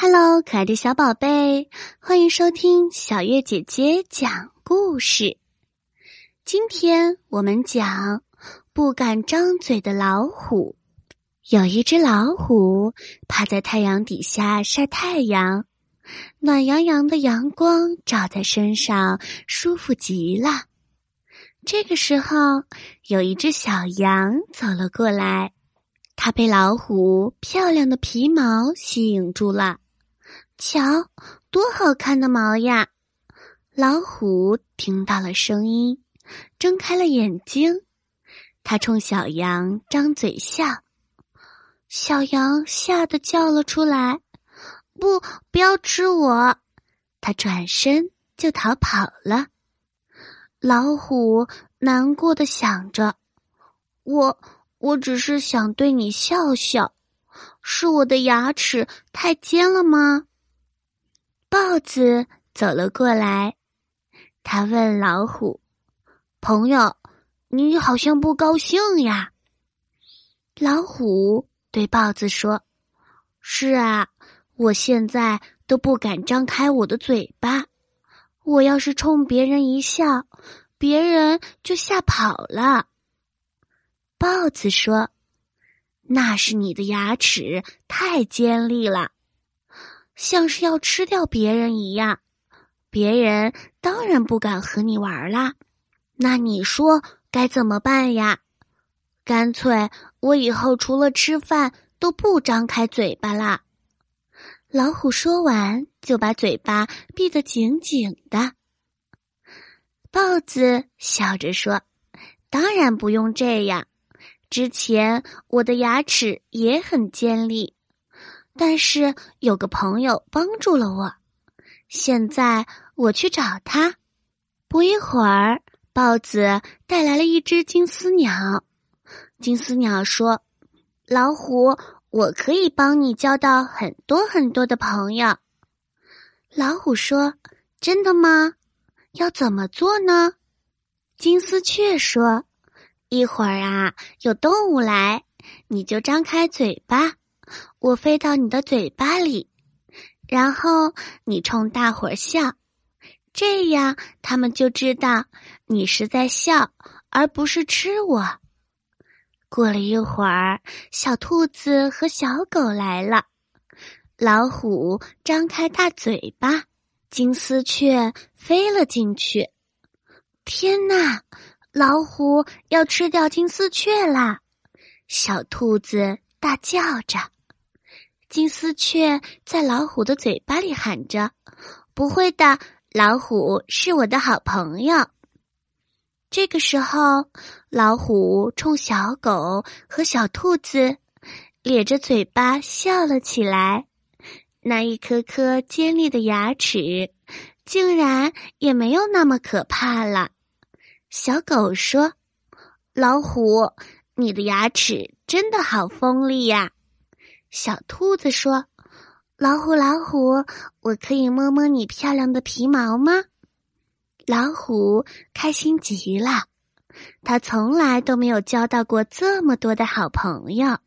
Hello，可爱的小宝贝，欢迎收听小月姐姐讲故事。今天我们讲不敢张嘴的老虎。有一只老虎趴在太阳底下晒太阳，暖洋洋的阳光照在身上，舒服极了。这个时候，有一只小羊走了过来，它被老虎漂亮的皮毛吸引住了。瞧，多好看的毛呀！老虎听到了声音，睁开了眼睛，它冲小羊张嘴笑。小羊吓得叫了出来：“不，不要吃我！”它转身就逃跑了。老虎难过的想着：“我，我只是想对你笑笑，是我的牙齿太尖了吗？”豹子走了过来，他问老虎：“朋友，你好像不高兴呀？”老虎对豹子说：“是啊，我现在都不敢张开我的嘴巴。我要是冲别人一笑，别人就吓跑了。”豹子说：“那是你的牙齿太尖利了。”像是要吃掉别人一样，别人当然不敢和你玩啦。那你说该怎么办呀？干脆我以后除了吃饭都不张开嘴巴啦。老虎说完，就把嘴巴闭得紧紧的。豹子笑着说：“当然不用这样，之前我的牙齿也很尖利。”但是有个朋友帮助了我，现在我去找他。不一会儿，豹子带来了一只金丝鸟。金丝鸟说：“老虎，我可以帮你交到很多很多的朋友。”老虎说：“真的吗？要怎么做呢？”金丝雀说：“一会儿啊，有动物来，你就张开嘴巴。”我飞到你的嘴巴里，然后你冲大伙儿笑，这样他们就知道你是在笑，而不是吃我。过了一会儿，小兔子和小狗来了，老虎张开大嘴巴，金丝雀飞了进去。天哪，老虎要吃掉金丝雀啦！小兔子大叫着。金丝雀在老虎的嘴巴里喊着：“不会的，老虎是我的好朋友。”这个时候，老虎冲小狗和小兔子咧着嘴巴笑了起来。那一颗颗尖利的牙齿，竟然也没有那么可怕了。小狗说：“老虎，你的牙齿真的好锋利呀！”小兔子说：“老虎，老虎，我可以摸摸你漂亮的皮毛吗？”老虎开心极了，他从来都没有交到过这么多的好朋友。